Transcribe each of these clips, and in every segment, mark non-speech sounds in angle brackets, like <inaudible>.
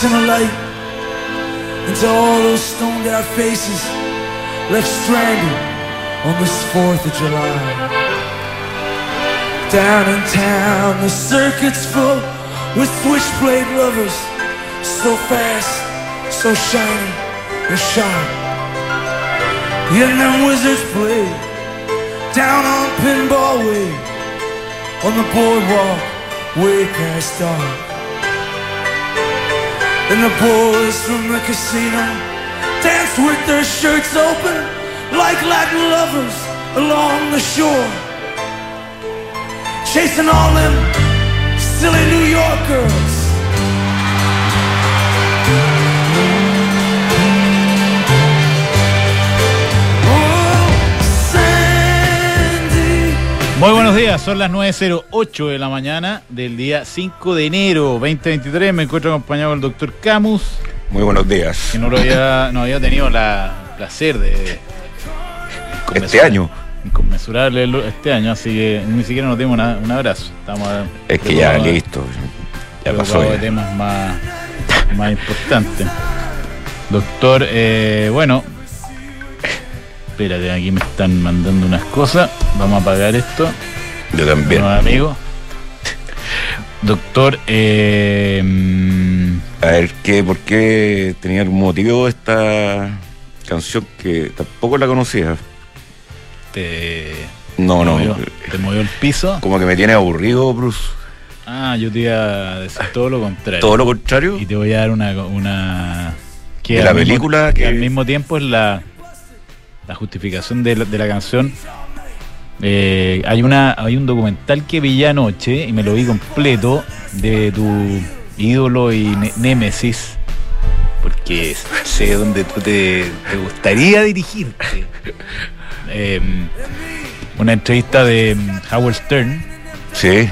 Forcing a light into all those stoned out faces left stranded on this 4th of July. Down in town, the circuit's full with switchblade lovers, so fast, so shiny and sharp. And them wizards play down on Pinball Way, on the boardwalk, way past dark. And the boys from the casino dance with their shirts open like Latin lovers along the shore. Chasing all them silly New York girls. Muy buenos días, son las 9.08 de la mañana del día 5 de enero 2023. Me encuentro acompañado del doctor Camus, Muy buenos días. que no lo había, no había tenido la el placer de. Este año. Inconmensurable este año, así que ni siquiera nos dimos una- un abrazo. Estamos Es que ya preocupados- listo. Ya pasó. ya. temas más, más importantes. Doctor, eh, bueno. Espérate, aquí me están mandando unas cosas. Vamos a apagar esto. Yo también. Bueno, amigo. Doctor, eh, A ver, ¿qué, ¿por qué tenía algún motivo esta canción que tampoco la conocía? te, No, te no. movió, te movió el piso. Como que me tiene aburrido, Bruce. Ah, yo te iba a decir todo lo contrario. Todo lo contrario. Y te voy a dar una. una que De la mismo- película que- al mismo tiempo es la, la justificación de la, de la canción. Eh, hay una hay un documental que vi anoche y me lo vi completo de tu ídolo y ne- némesis porque sé dónde tú te, te gustaría dirigirte Eh, una entrevista de Howard Stern Sí.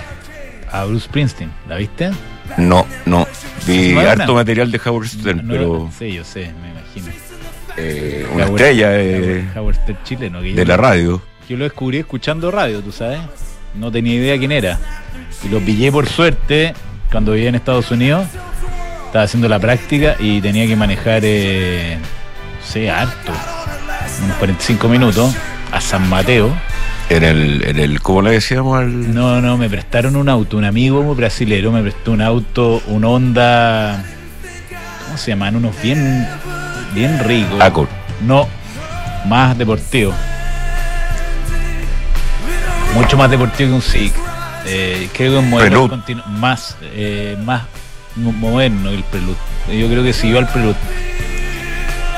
a Bruce Springsteen ¿la viste? No, no. Vi No, harto material de Howard Stern, No, pero sí yo sé me imagino eh, una Howard- estrella eh, Howard, Howard chileno que de la radio. Yo lo descubrí escuchando radio, tú sabes. No tenía idea quién era. Y lo pillé por suerte cuando vivía en Estados Unidos. Estaba haciendo la práctica y tenía que manejar, eh, no sé, harto. Unos 45 minutos a San Mateo. En el, en el, ¿cómo le decíamos al? No, no, me prestaron un auto. Un amigo brasilero me prestó un auto, un Honda. ¿Cómo se llaman? Unos bien, bien ricos. Accord. No, más deportivo. Mucho más deportivo que un SIG. Eh, creo que un modelo más, eh, más mo- moderno que el Prelude. Yo creo que siguió al Prelude.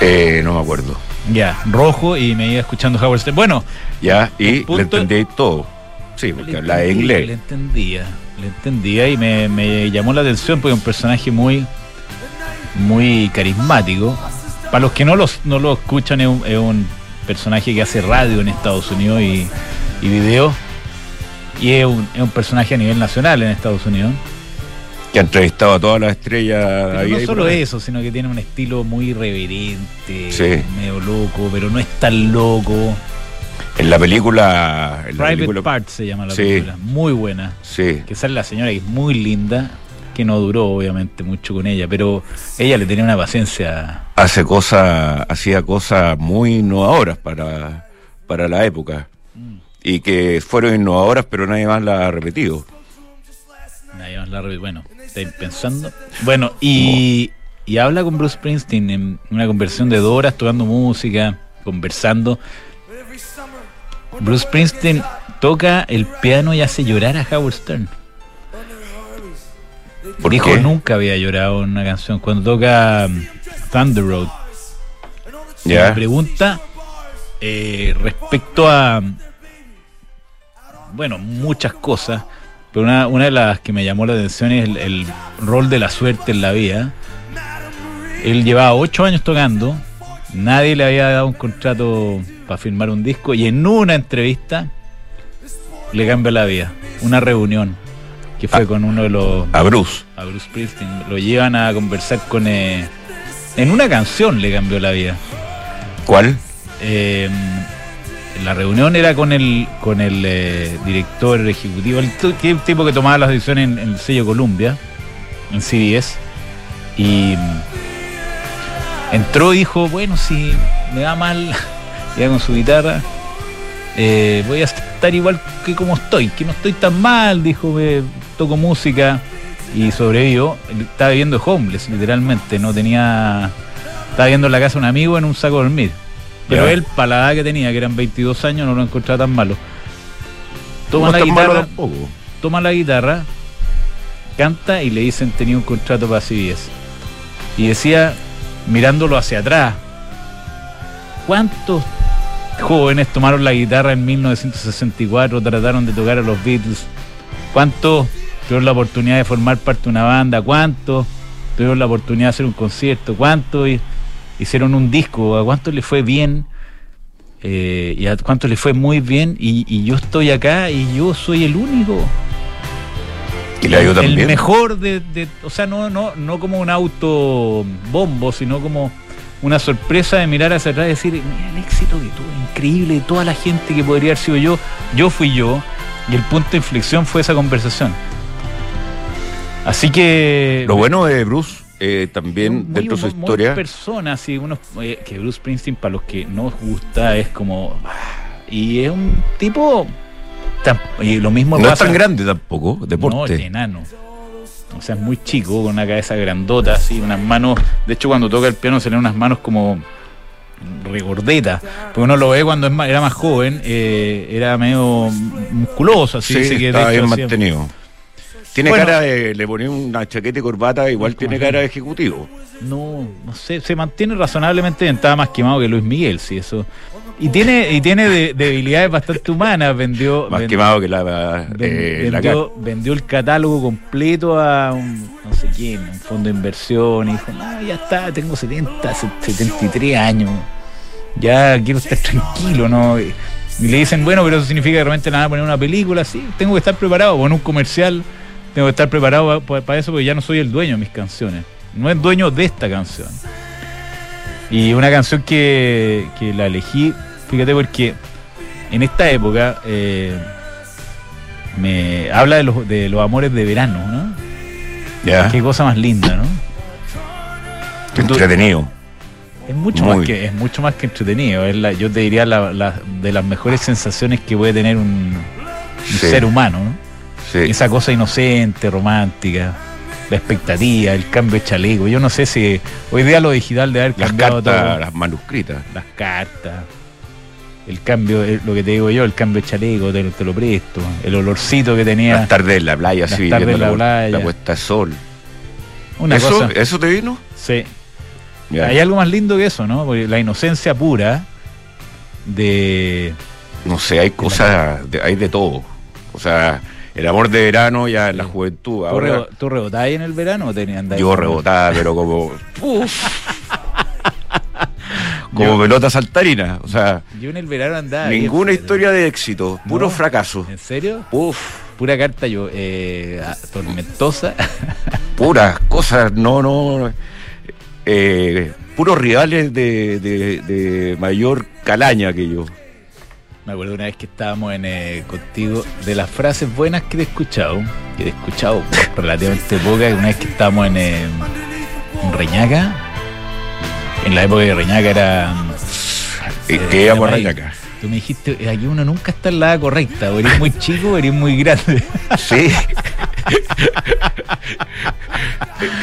Eh, no me acuerdo. Ya, rojo y me iba escuchando Howard Stern. Bueno, Ya, y punto- le entendí todo. Sí, porque le hablaba Le inglés. entendía, le entendía y me, me llamó la atención porque es un personaje muy, muy carismático. Para los que no, los, no lo escuchan, es un, es un personaje que hace radio en Estados Unidos y, y video. Y es un, es un personaje a nivel nacional en Estados Unidos. Que ha entrevistado a todas las estrellas. Pero no solo eso, sino que tiene un estilo muy irreverente, Sí. medio loco, pero no es tan loco. En la película. En la Private película Part se llama la Sí. película. Muy buena. Sí. que sale la señora que es muy linda, que no duró obviamente mucho con ella, pero ella le tenía una paciencia. Hace cosas, hacía cosas muy innovadoras para, para la época. Mm. Y que fueron innovadoras, pero nadie más la ha repetido. Nadie más la re- Bueno, estáis pensando. Bueno, y, y habla con Bruce Springsteen en una conversación de dos horas tocando música, conversando. Bruce Springsteen toca el piano y hace llorar a Howard Stern. ¿Por qué? nunca había llorado en una canción. Cuando toca um, Thunder Road, me Ya. pregunta eh, respecto a bueno muchas cosas pero una, una de las que me llamó la atención es el, el rol de la suerte en la vida él llevaba ocho años tocando nadie le había dado un contrato para firmar un disco y en una entrevista le cambió la vida una reunión que fue Ah. con uno de los A Bruce. a Bruce Springsteen lo llevan a conversar con eh, en una canción le cambió la vida ¿Cuál? eh, la reunión era con el con el eh, director ejecutivo, el que- tipo que tomaba las decisiones en, en el sello Columbia, en CBS, y mm, entró y dijo, bueno, si me va mal, <laughs> ya con su guitarra, eh, voy a estar igual que como estoy, que no estoy tan mal, dijo, me toco música y sobrevivo. Estaba viviendo homeless, literalmente, no tenía... Estaba viendo en la casa un amigo en un saco de dormir. Pero Ya. él, para la edad que tenía, que eran 22 años, no lo encontraba tan malo. Toma no la guitarra, toma la guitarra, canta y le dicen tenía un contrato para CBS. Y decía, mirándolo hacia atrás, ¿cuántos jóvenes tomaron la guitarra en 1964, trataron de tocar a los Beatles? ¿Cuántos tuvieron la oportunidad de formar parte de una banda? ¿Cuántos tuvieron la oportunidad de hacer un concierto? ¿Cuántos hi- hicieron un disco? ¿A cuántos les fue bien? Eh, y a cuántos les fue muy bien y, y yo estoy acá y yo soy el único Y le el mejor de, de- o sea, no, no, no como un auto bombo, sino como una sorpresa de mirar hacia atrás y decir, mira el éxito que tuvo, increíble, de toda la gente que podría haber sido yo, yo fui yo, y el punto de inflexión fue esa conversación. Así que Lo bueno de Bruce, eh, también muy dentro de su humo- muy historia, persona, así, unos, eh, que Bruce Springsteen, para los que no os gusta, es como. ah, Y es un tipo. tan- y lo mismo no es tan grande tampoco, no, es deporte. enano. O sea, es muy chico, con una cabeza grandota, así, unas manos. De hecho, cuando toca el piano se le unas manos como regordetas. Porque uno lo ve cuando era más joven, eh, era medio musculoso, así. sí, dice que bien hacía- mantenido. Tiene Bueno. cara de, le ponía una chaqueta y corbata, igual tiene cara de ejecutivo. No, no sé, se mantiene razonablemente estaba más quemado que Luis Miguel, sí, eso. Y tiene, y tiene de- debilidades bastante humanas, vendió. Más quemado que la, eh, la vendió, vendió el catálogo completo a un, no sé quién, un fondo de inversión y dijo, no, ya está, tengo 70, 73 años, ya quiero estar tranquilo, ¿no? Y, y le dicen, bueno, pero eso significa que de repente le van a poner una película, sí, tengo que estar preparado, o en un comercial, tengo que estar preparado para eso porque ya no soy el dueño de mis canciones, no es dueño de esta canción. Y una canción que, que la elegí, fíjate porque en esta época eh, me habla de los, de los amores de verano, ¿no? Ya, Qué cosa más linda, ¿no? entretenido. Es mucho Muy. más que es mucho más que entretenido. Es la, yo te diría la, la- de las mejores sensaciones que puede tener un, un Sí. ser humano, ¿no? Sí. Esa cosa inocente, romántica, la expectativa, el cambio de chaleco. Yo no sé si hoy día lo digital de haber Las cambiado cartas, todo. las manuscritas. las cartas, el cambio, eh, lo que te digo yo, el cambio de chaleco, te, te lo presto, el olorcito que tenía, Las tardes en la playa, Las así, tardes en la playa. la puesta de sol. una ¿Eso, cosa. ¿Eso te vino? Sí. Hay algo más lindo que eso, ¿no? Porque la inocencia pura de. No sé, hay cosas, hay de todo. O sea, el amor de verano ya en la juventud. ¿Tú, Ahora tú rebotabas en el verano o tenías yo rebotaba, pero como. <laughs> uf. como Yo- pelota saltarina. O sea, Yo en el verano andaba. ninguna historia de éxito, puro No. fracaso. ¿En serio? Uf, Pura carta yo, eh, tormentosa. <laughs> puras cosas, no, no. Eh, puros rivales de, de- de mayor calaña que yo. Me acuerdo una vez que estábamos en, eh, contigo, de las frases buenas que te he escuchado, que te he escuchado <laughs> relativamente pocas, una vez que estábamos en, eh, en Reñaca, en la época de Reñaca era... Eh, eh, que íbamos a ahí. Rayaca. Tú me dijiste, "Eh, aquí uno nunca está en la edad correcta, o eres muy chico o eres muy grande, <laughs> Sí.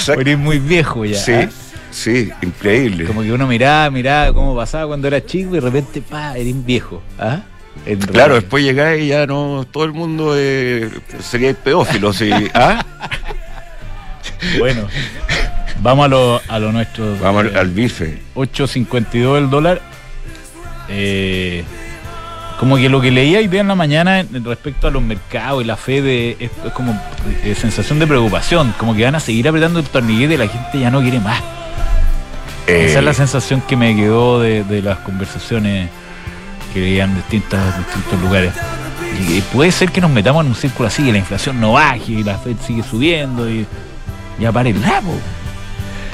<laughs> o eres muy viejo ya. Sí, ¿ah? sí, increíble. Como que uno miraba, miraba cómo pasaba cuando era chico y de repente, pa, eres viejo. ¿ah? Claro, después llegáis y ya no, todo el mundo eh, sería pedófilo, sí. <laughs> ¿Ah? Bueno, vamos a lo, a lo nuestro. Vamos al, Eh, al bife. 8.52 el dólar. Eh, como que lo que leía hoy día en la mañana respecto a los mercados y la fe de es, es como eh, sensación de preocupación, como que van a seguir apretando el torniquete y la gente ya no quiere más. Eh, Esa es la sensación que me quedó de, de las conversaciones que veía en distintas, distintos lugares. Y, y puede ser que nos metamos en un círculo así, que la inflación no baje y la Fed sigue subiendo y ya pare el rabo.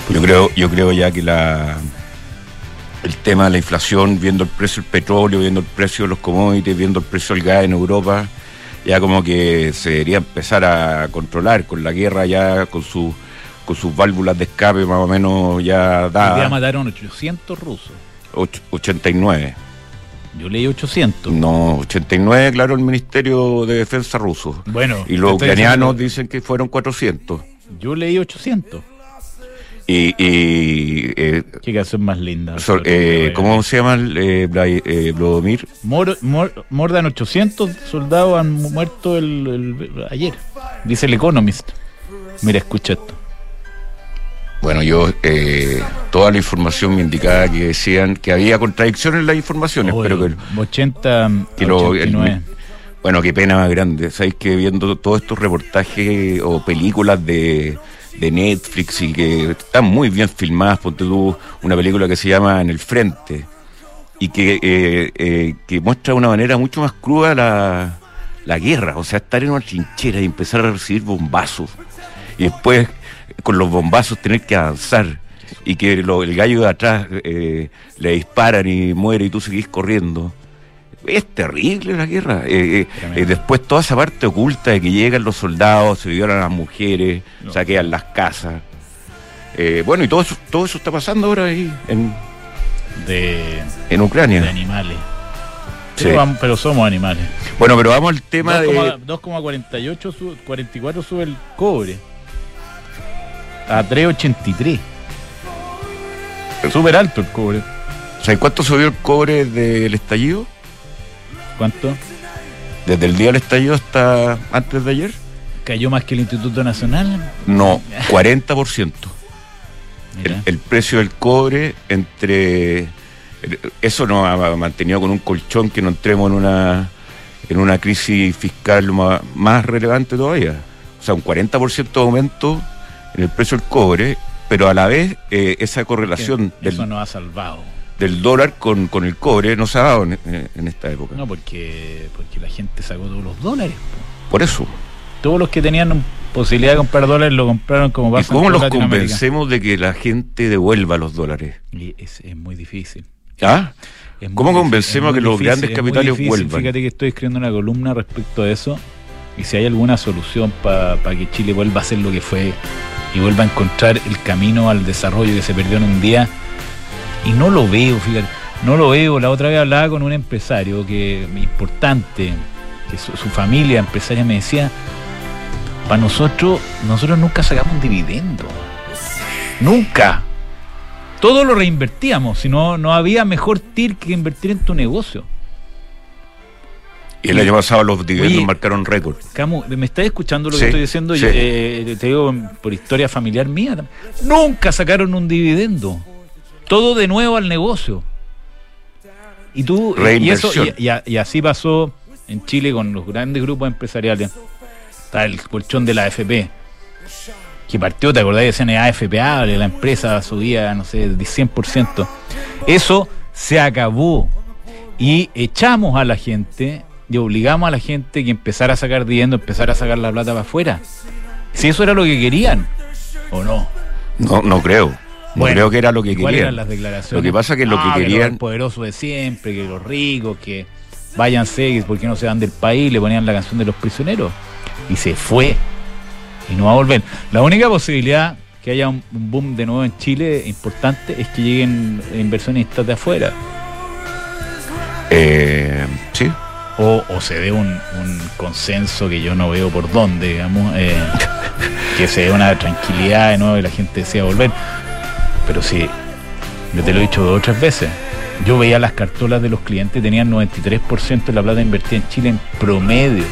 yo creo, yo creo ya que la el tema de la inflación, viendo el precio del petróleo, viendo el precio de los commodities, viendo el precio del gas en Europa, ya como que se debería empezar a controlar con la guerra ya con su con sus válvulas de escape más o menos ya dadas. mataron 800 rusos. Och- 89. Yo leí 800. No, 89 claro el Ministerio de Defensa ruso. Bueno, Y los ucranianos dicen que fueron 400. Yo leí 800. Y, y eh, Qué canción más linda. so- eh, ¿cómo se llama eh, eh, Vladimir? More, more than 800 soldados han mu- muerto el, el- ayer. Dice el Economist. Mira, escucha esto. Bueno, yo, eh, toda la información me indicaba que decían que había contradicciones en las informaciones, pero que, 80, que lo- 89. el- bueno, qué pena más grande. Sabéis que viendo todos estos reportajes o películas de, de Netflix y que están muy bien filmadas, ponte tú una película que se llama En el Frente y que, eh, eh, que muestra de una manera mucho más cruda la, la guerra, o sea, estar en una trinchera y empezar a recibir bombazos y después con los bombazos tener que avanzar y que lo- el gallo de atrás eh, le disparan y muere y tú seguís corriendo. Es terrible la guerra. Eh, eh, eh, después toda esa parte oculta de que llegan los soldados, se violan a las mujeres, No. saquean las casas. Bueno, y todo eso, todo eso está pasando ahora ahí en, De, en de Ucrania. animales. Sí. Pero, vamos- pero somos animales. Bueno, pero vamos al tema de... 2,48 sube- 44 sube el cobre. A 3,83. Súper alto el cobre. ¿Sabes cuánto subió el cobre del estallido? ¿Cuánto? Desde el día del estallido hasta antes de ayer. ¿Cayó más que el Instituto Nacional? No, <laughs> 40%. El, el precio del cobre entre eso nos ha mantenido con un colchón que no entremos en una en una crisis fiscal ma- más, relevante todavía. O sea, un 40% de aumento en el precio del cobre, pero a la vez eh, esa correlación Eso del, nos ha salvado. del dólar con, con el cobre no se ha dado en, en esta época. No, porque, porque la gente sacó todos los dólares. po. Por eso. Todos los que tenían posibilidad de comprar dólares lo compraron como ¿Y pasa en cómo los convencemos de que la gente devuelva los dólares? Y es, es muy difícil. ¿Ah? Es muy ¿Cómo difícil, convencemos a que los difícil, grandes capitales difícil. vuelvan? Fíjate que estoy escribiendo una columna respecto a eso y si hay alguna solución para que Chile vuelva a ser lo que fue y vuelva a encontrar el camino al desarrollo que se perdió en un día y no lo veo, fíjate, no lo veo. La otra vez hablaba con un empresario que importante, que su, su familia empresaria me decía, para nosotros, nosotros nunca sacamos un dividendo. Nunca. Todo lo reinvertíamos, si no, no había mejor TIR que invertir en tu negocio. Y el año pasado los dividendos Oye, marcaron récord. Camu, ¿me estás escuchando lo Sí, que estoy diciendo? sí. Eh, te digo por historia familiar mía. Nunca sacaron un dividendo. Todo de nuevo al negocio. Y tú, y, eso, y, y a- y así pasó en Chile con los grandes grupos empresariales. Está el colchón de la AFP, que partió, ¿te acordás? Decían AFPA, la empresa subía, no sé, de 100%. Eso se acabó. Y echamos a la gente y obligamos a la gente que empezara a sacar dividendo, empezara a sacar la plata para afuera. Si eso era lo que querían, ¿o no? No, no creo. No Bueno, creo que era lo que ¿y ¿Cuáles querían. eran las declaraciones? Lo que pasa que lo Ah, que querían. los poderosos de siempre, que los ricos, que váyanse, ¿por qué no se van del país? Le ponían la canción de los prisioneros. Y se fue. Y no va a volver. La única posibilidad que haya un, un boom de nuevo en Chile importante es que lleguen inversionistas de afuera. Eh, sí. O, o se dé un, un consenso que yo no veo por dónde, digamos, eh, <laughs> que se dé una tranquilidad de nuevo y la gente desea volver. Pero sí, yo te lo he dicho dos o tres veces. Yo veía las cartolas de los clientes, tenían 93% de la plata invertida en Chile en promedio,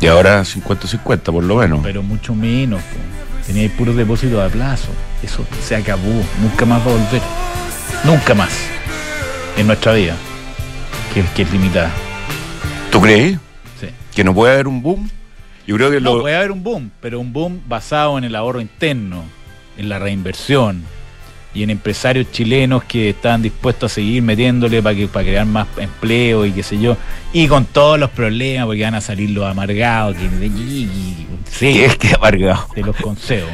Y ahora 50-50 por lo menos. pero mucho menos. po. Tenía puros depósitos a plazo. Eso se acabó, nunca más va a volver. Nunca más. En nuestra vida, que, que es limitada. ¿Tú crees Sí. que no puede haber un boom? Yo creo que No, lo. puede haber un boom, pero un boom basado en el ahorro interno, en la reinversión y en empresarios chilenos que están dispuestos a seguir metiéndole para que para crear más empleo y qué sé yo, y con todos los problemas porque van a salir los amargados, que, ¿Qué sí, es que amargado? te los consejo.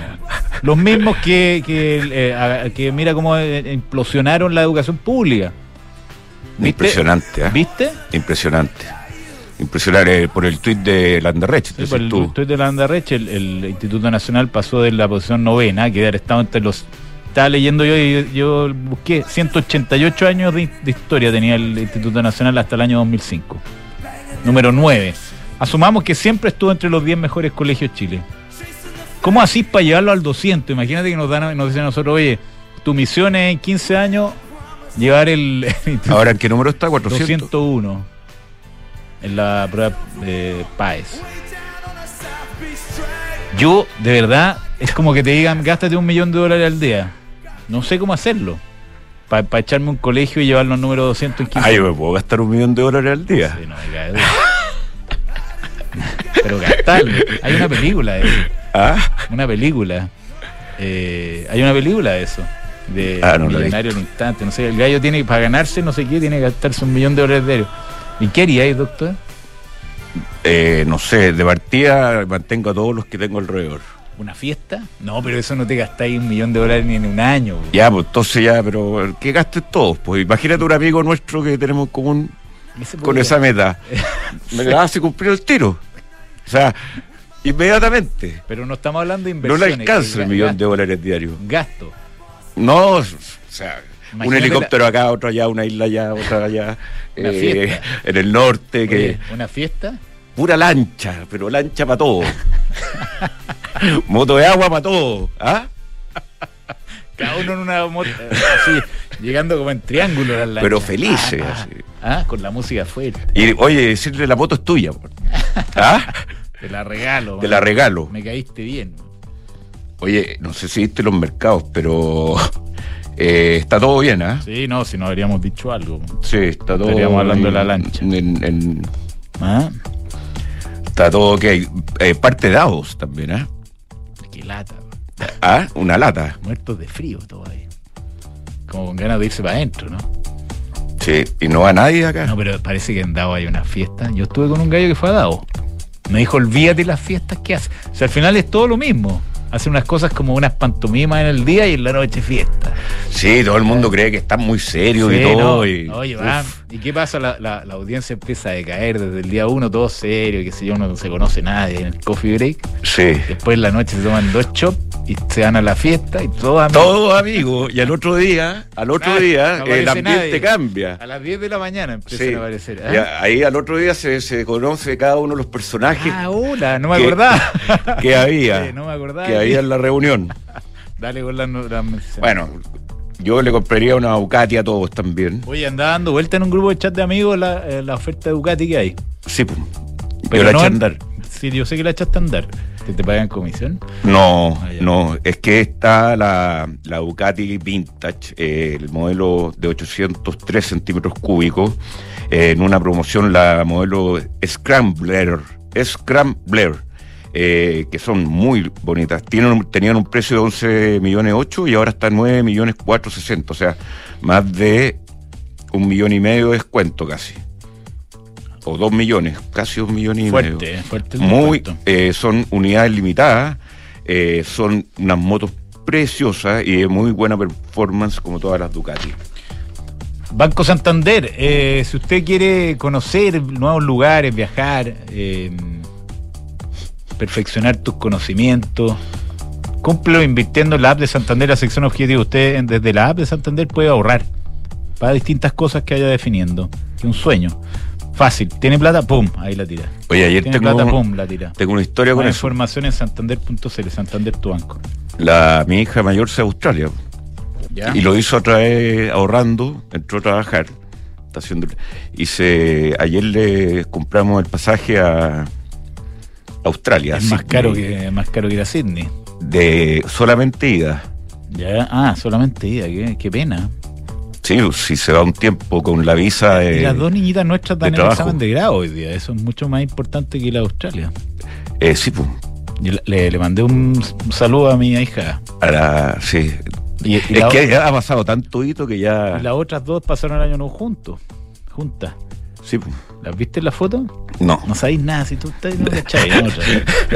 Los mismos que, que, eh, que mira cómo eh, implosionaron la educación pública. ¿Viste? Impresionante, ¿ah? ¿Viste? Impresionante. Impresionante por el tuit de Landerrecht, Sí, por el tuit de la Andarreche, el, el Instituto Nacional pasó de la posición novena, que era estado entre los. Estaba leyendo yo y yo busqué 188 años de, de historia tenía el Instituto Nacional hasta el año 2005. Número 9. Asumamos que siempre estuvo entre los 10 mejores colegios de Chile. ¿Cómo así para llevarlo al 200? Imagínate que nos dan nos dicen a nosotros, oye, tu misión es en 15 años llevar el, Ahora, ¿en qué número está? 400. 201 en la prueba de PAES. Yo, de verdad, es como que te digan, gástate un millón de dólares al día. No sé cómo hacerlo. Para echarme un colegio y llevarlo al número 200 en 15 Ah, yo me puedo gastar un millón de dólares al día. Sí, no me cae duda. Pero gastarlo. Hay una película de eso. ¿Ah? Una película. Eh, hay una película de eso. De Ah, no Millonario al instante. No sé, el gallo tiene, para ganarse no sé qué, tiene que gastarse un millón de dólares diarios. ¿Y qué haríais, doctor? Eh, no sé, de partida mantengo a todos los que tengo alrededor. ¿Una fiesta? No, pero eso no te gastáis un millón de dólares ni en un año. Ya, pues entonces ya, pero que gastes todos. Pues imagínate un amigo nuestro que tenemos en común con esa meta. <laughs> Me la hace cumplir el tiro. O sea, inmediatamente. Pero no estamos hablando de No inversiones. le alcanza el millón gasto- de dólares diarios. Gasto. No, o sea, un helicóptero acá, otro allá, una isla allá, otra allá. <laughs> Eh, en el norte, que ¿Una fiesta? pura lancha, pero lancha para todo. <laughs> Moto de agua para todo. ¿Ah? Cada uno en una moto. así, llegando como en triángulo las lanchas. Pero felices, Ah, ah. así. Ah, con la música fuerte. Y oye, decirle la moto es tuya. ¿Ah? Te la regalo. Te man. la regalo. Me caíste bien. Oye, no sé si viste los mercados, pero eh, está todo bien, ¿ah? Sí, no, si no habríamos dicho algo. Sí, está todo. Estaríamos hablando de en- la lancha. en- en- ¿Ah? está todo ok. Eh, parte de Davos también, ¿ah? Qué lata. Ah, una lata. Muertos de frío todo ahí. Como con ganas de irse para adentro, ¿no? Sí, y no va nadie acá. No, pero parece que en Davo hay una fiesta. Yo estuve con un gallo que fue a Davo. Me dijo, olvídate las fiestas que hace. O sea, al final es todo lo mismo. Hace unas cosas como unas pantomimas en el día y en la noche fiesta. Sí, todo el mundo cree que está muy serio y todo. no. y- Oye, uf. va. ¿Y qué pasa? La, la- la audiencia empieza a decaer desde el día uno, todo serio, qué sé yo, no se conoce nadie en el coffee break. Sí. Después en la noche se toman dos chops y se van a la fiesta y todo amigos. Todos amigos. Y al otro día, al otro día, no el ambiente nadie. cambia. A las 10 de la mañana empiezan Sí. a aparecer. A- ahí al otro día se, se conoce cada uno de los personajes Ah, hola, no me que- acordaba. <laughs> que había. Sí, no me acordaba. que había en la reunión. <laughs> Dale con las. Bueno, yo le compraría una Ducati a todos también. Oye, andaba dando vuelta en un grupo de chat de amigos la, eh, la oferta de Ducati que hay. Sí, pues. Pero yo la no eché a andar. Sí, yo sé que la echaste a andar. ¿Que te pagan comisión? No, Ah, no, es que está la, la Ducati Vintage, eh, el modelo de 803 centímetros cúbicos, eh, en una promoción la modelo Scrambler, Scrambler, eh, que son muy bonitas. Tienen, tenían un precio de 11 millones 8 y ahora está en 9 millones 460, o sea, más de un millón y medio de descuento casi. O dos millones, casi un millón y medio. Fuerte, fuerte Muy, eh, son unidades limitadas, eh, son unas motos preciosas y de muy buena performance como todas las Ducati. Banco Santander, eh, si usted quiere conocer nuevos lugares, viajar, eh, perfeccionar tus conocimientos, cúmplelo invirtiendo en la app de Santander, la sección objetivo. Usted desde la app de Santander puede ahorrar para distintas cosas que vaya definiendo. Que un sueño. Fácil. ¿Tiene plata? ¡Pum! Ahí la tira. Oye, ayer ¿Tiene tengo, plata? ¡Pum! La tira. tengo una historia con Más eso. información en santander.cl, Santander tu banco. La, mi hija mayor se a Australia ¿Ya? y lo hizo otra vez ahorrando, entró a trabajar. Está haciendo, y se, ayer le compramos el pasaje a Australia. es más Sydney, caro, que, más caro que ir a Sydney. De solamente ida. Ya, ah, solamente ida, qué, qué pena. Sí, si se va un tiempo con la visa de. y las dos niñitas nuestras de dan el examen de grado hoy día. Eso es mucho más importante que ir a Australia. eh, sí, pues. Yo le, mandé un, saludo a mi hija. A la, sí. Y, y es la- que ha pasado tanto hito que ya. y las otras dos pasaron el año nuevo juntos. Juntas. Sí, pues. ¿Las viste en la foto? No. No sabéis nada si tú estás no ¿no? Otra.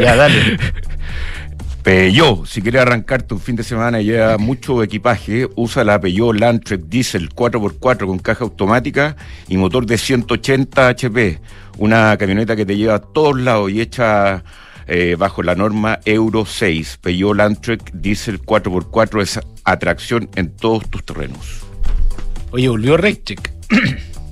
Ya, dale. <laughs> Peugeot, si quieres arrancarte un fin de semana y lleva mucho equipaje, usa la Peugeot Landtrek Diesel 4x4 con caja automática y motor de 180 HP. Una camioneta que te lleva a todos lados y hecha eh, bajo la norma Euro 6. Peugeot Landtrek Diesel 4x4 es atracción en todos tus terrenos. Oye, volvió Reccheck.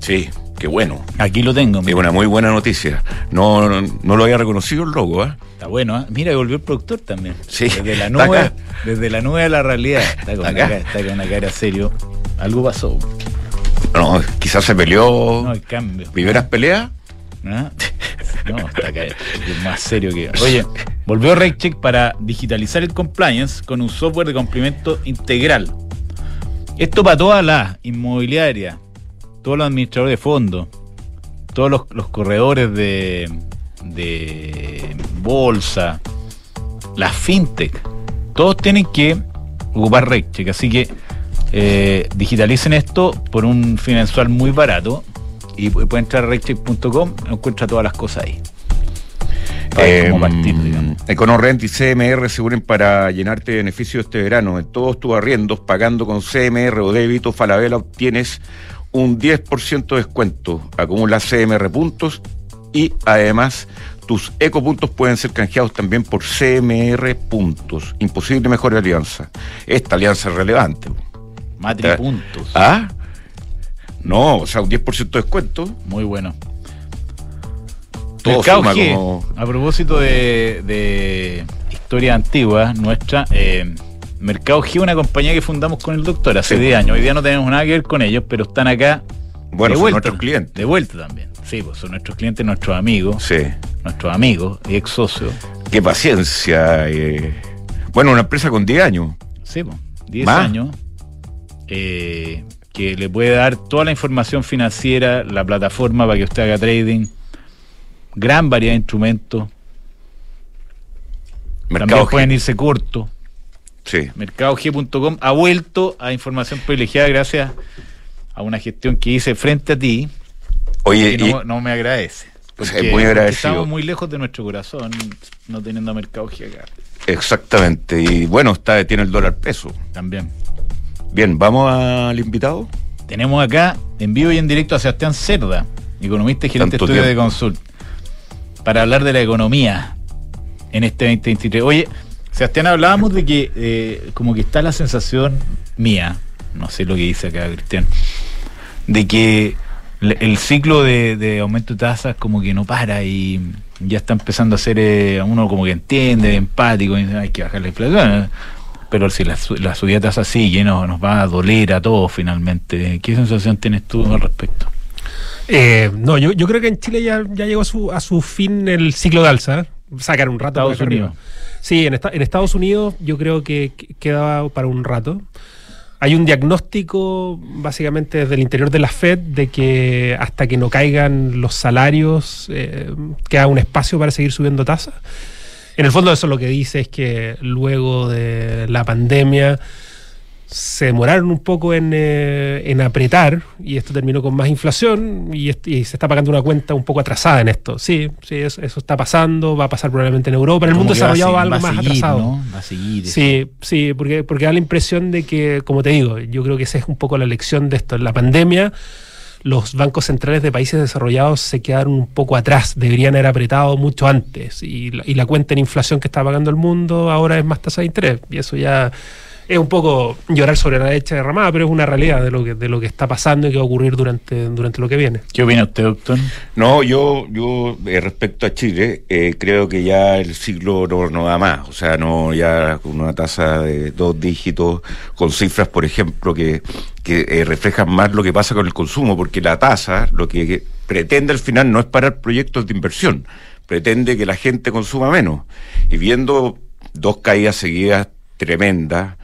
Sí, qué bueno. Aquí lo tengo. Es mira. una muy buena noticia. No, no, no lo había reconocido el logo, ¿ah? Está bueno, ¿eh? Mira, volvió el productor también. Sí. Desde la nube, desde la nube a la realidad. <laughs> Está con, una, acá. cara, está con una cara serio. Algo pasó. No, quizás se peleó. No, el cambio. ¿Primeras peleas? ¿Ah? No, está acá. Es más serio que. Oye, volvió RegCheck para digitalizar el compliance con un software de cumplimiento integral. Esto para todas las inmobiliarias, todos los administradores de fondos, todos los, los corredores de, de bolsa, las fintech, todos tienen que ocupar RegCheck. Así que eh, digitalicen esto por un fin mensual muy barato y pu- puede entrar a regcheck.com encuentra todas las cosas ahí. Partir, digamos. EconoRent y CMR se unen para llenarte de beneficios este verano. En todos tus arriendos, pagando con CMR o débito, Falabella obtienes un 10% de descuento. Acumulas CMR puntos y además tus ecopuntos pueden ser canjeados también por CMR puntos. Imposible mejor alianza. Esta alianza es relevante. Matri puntos. ¿Ah? No, o sea, un 10% de descuento. Muy bueno. Todo Mercado suma G, como- a propósito de, de historia antigua nuestra, eh, Mercado G, una compañía que fundamos con el doctor hace Sí. 10 años. Hoy día no tenemos nada que ver con ellos, pero están acá Bueno, de son vuelta. nuestros clientes. De vuelta también. Sí, pues son nuestros clientes, nuestros amigos, Sí. nuestros amigos y ex socios. Qué paciencia. eh. Bueno, una empresa con 10 años. Sí, pues, 10 Más. años. eh, que le puede dar toda la información financiera, la plataforma para que usted haga trading. Gran variedad de instrumentos. Mercado También G. pueden irse corto. Sí. Mercadog.com ha vuelto a información privilegiada gracias a una gestión que hice frente a ti Oye, que y- no, no me agradece. Es Porque- muy agradecido. Estamos muy lejos de nuestro corazón no teniendo a Mercado acá. exactamente. Y bueno, está tiene el dólar peso. También. Bien, vamos al invitado. Tenemos acá en vivo y en directo a Sebastián Cerda, economista y gerente de Tanto estudios de. Consult, para hablar de la economía en este 2023. Oye, Sebastián, hablábamos de que eh, como que está la sensación mía, no sé lo que dice acá Cristian, de que el ciclo de, aumento de tasas como que no para y ya está empezando a ser eh, uno como que entiende, empático, y dice, hay que bajar la inflación. Pero si la, la subida de tasas sigue, no, nos va a doler a todos finalmente. ¿Qué sensación tienes tú al respecto? Eh, no, yo, yo creo que en Chile ya, ya llegó a su, a su fin el ciclo de alza. Sacar un rato. Estados. Unidos. Sí, en, esta- en Estados Unidos yo creo que que queda para un rato. Hay un diagnóstico básicamente desde el interior de la Fed de que hasta que no caigan los salarios eh, queda un espacio para seguir subiendo tasas. En el fondo eso lo que dice es que luego de la pandemia se demoraron un poco en, eh, en apretar y esto terminó con más inflación y, se está pagando una cuenta un poco atrasada en esto. Sí, sí, eso, eso está pasando, va a pasar probablemente en Europa. En el mundo va a desarrollado va seguir- algo va a más seguir, atrasado. ¿no? Va a seguir. Sí, sí, porque, porque da la impresión de que, como te digo, yo creo que esa es un poco la lección de esto. En la pandemia, los bancos centrales de países desarrollados se quedaron un poco atrás, deberían haber apretado mucho antes. Y la, y la cuenta en inflación que está pagando el mundo ahora es más tasa de interés. Y eso ya es un poco llorar sobre la leche derramada, pero es una realidad de lo que, de lo que está pasando y que va a ocurrir durante, durante lo que viene. ¿Qué opina usted, doctor? No, yo, yo eh, respecto a Chile, eh, creo que ya el siglo no, no da más. O sea, no ya con una tasa de dos dígitos, con cifras, por ejemplo, que, que eh, reflejan más lo que pasa con el consumo, porque la tasa lo que, que pretende al final no es parar proyectos de inversión, pretende que la gente consuma menos. Y viendo dos caídas seguidas tremendas,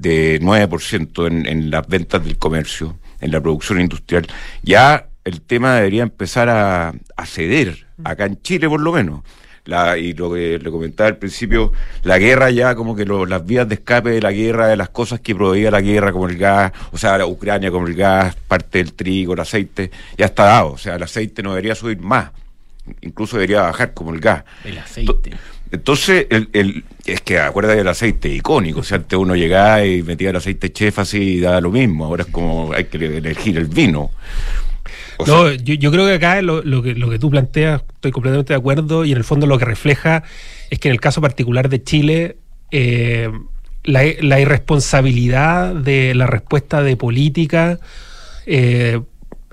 de 9% en, en las ventas del comercio, en la producción industrial, ya el tema debería empezar a, a ceder, acá en Chile por lo menos. La, y lo que le comentaba al principio, la guerra ya como que lo- las vías de escape de la guerra, de las cosas que proveía la guerra, como el gas, o sea, la Ucrania como el gas, parte del trigo, el aceite, ya está dado. O sea, el aceite no debería subir más, incluso debería bajar como el gas. El aceite. Entonces, el, el- Es que acuérdate del aceite icónico. O sea, antes uno llegaba y metía el aceite chef así y daba lo mismo. Ahora es como hay que elegir el vino. O sea, No, yo, yo creo que acá lo, lo que, lo que tú planteas, estoy completamente de acuerdo, y en el fondo lo que refleja es que en el caso particular de Chile, eh, la, la irresponsabilidad de la respuesta de política eh,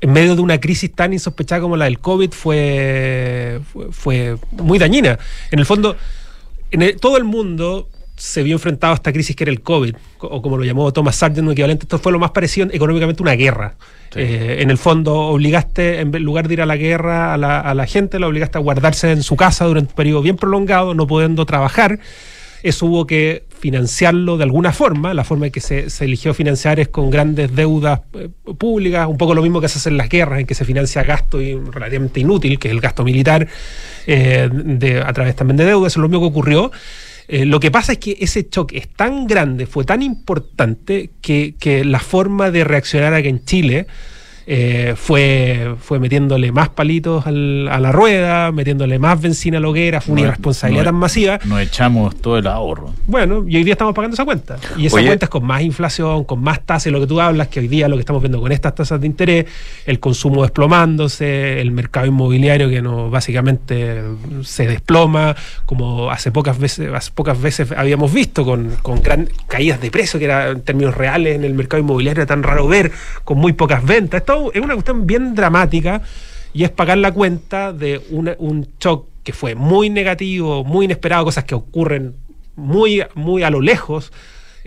en medio de una crisis tan insospechada como la del COVID fue, fue, fue muy dañina. En el fondo, en el- todo el mundo se vio enfrentado a esta crisis que era el COVID, co- o como lo llamó Thomas Sargent, un equivalente. Esto fue lo más parecido económicamente a una guerra. Sí. Eh, en el fondo, obligaste, en lugar de ir a la guerra a la, a la gente, la obligaste a guardarse en su casa durante un periodo bien prolongado, no pudiendo trabajar. Eso hubo que financiarlo de alguna forma. La forma en que se, se eligió financiar es con grandes deudas eh, públicas, un poco lo mismo que se hace en las guerras, en que se financia gasto relativamente inútil, que es el gasto militar, eh, de- a través también de deuda. Eso es lo mismo que ocurrió. Eh, lo que pasa es que ese choque es tan grande, fue tan importante, que, que la forma de reaccionar aquí en Chile eh, fue, fue metiéndole más palitos al- a la rueda, metiéndole más benzina a la hoguera, fue una No- irresponsabilidad no- tan masiva. Nos echamos todo el ahorro. Bueno, y hoy día estamos pagando esa cuenta. Y esa Oye. cuenta es con más inflación, con más tasas, lo que tú hablas, que hoy día lo que estamos viendo con estas tasas de interés, el consumo desplomándose, el mercado inmobiliario que no básicamente se desploma, como hace pocas veces, hace pocas veces habíamos visto, con, con gran caídas de precio, que era en términos reales en el mercado inmobiliario era tan raro ver, con muy pocas ventas. Esto es una cuestión bien dramática y es pagar la cuenta de una- un shock que fue muy negativo, muy inesperado, cosas que ocurren muy, muy a lo lejos,